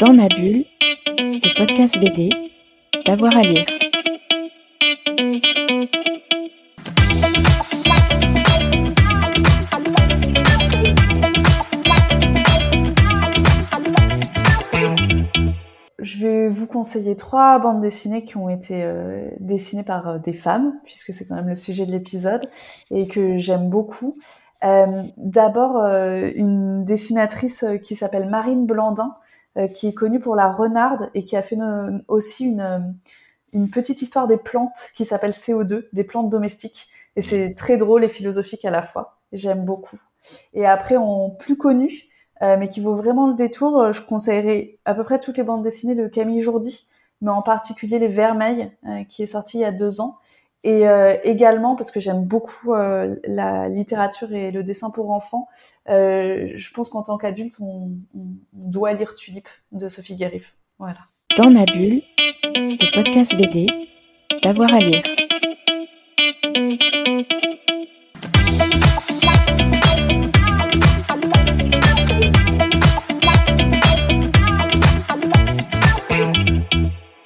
Dans ma bulle, le podcast BD, d'avoir à lire. Je vais vous conseiller trois bandes dessinées qui ont été euh, dessinées par euh, des femmes, puisque c'est quand même le sujet de l'épisode, et que j'aime beaucoup. Euh, D'abord, une dessinatrice euh, qui s'appelle Marine Blandin, euh, qui est connue pour la renarde et qui a fait une, aussi une, une petite histoire des plantes qui s'appelle CO2, des plantes domestiques. Et c'est très drôle et philosophique à la fois. J'aime beaucoup. Et après, en plus connu, euh, mais qui vaut vraiment le détour, je conseillerais à peu près toutes les bandes dessinées de Camille Jourdi, mais en particulier Les Vermeils, euh, qui est sorti il y a deux ans, et euh, également, parce que j'aime beaucoup euh, la littérature et le dessin pour enfants, euh, je pense qu'en tant qu'adulte, on, doit lire Tulipe de Sophie Guérif. Voilà. Dans ma bulle, le podcast BD, d'avoir à lire.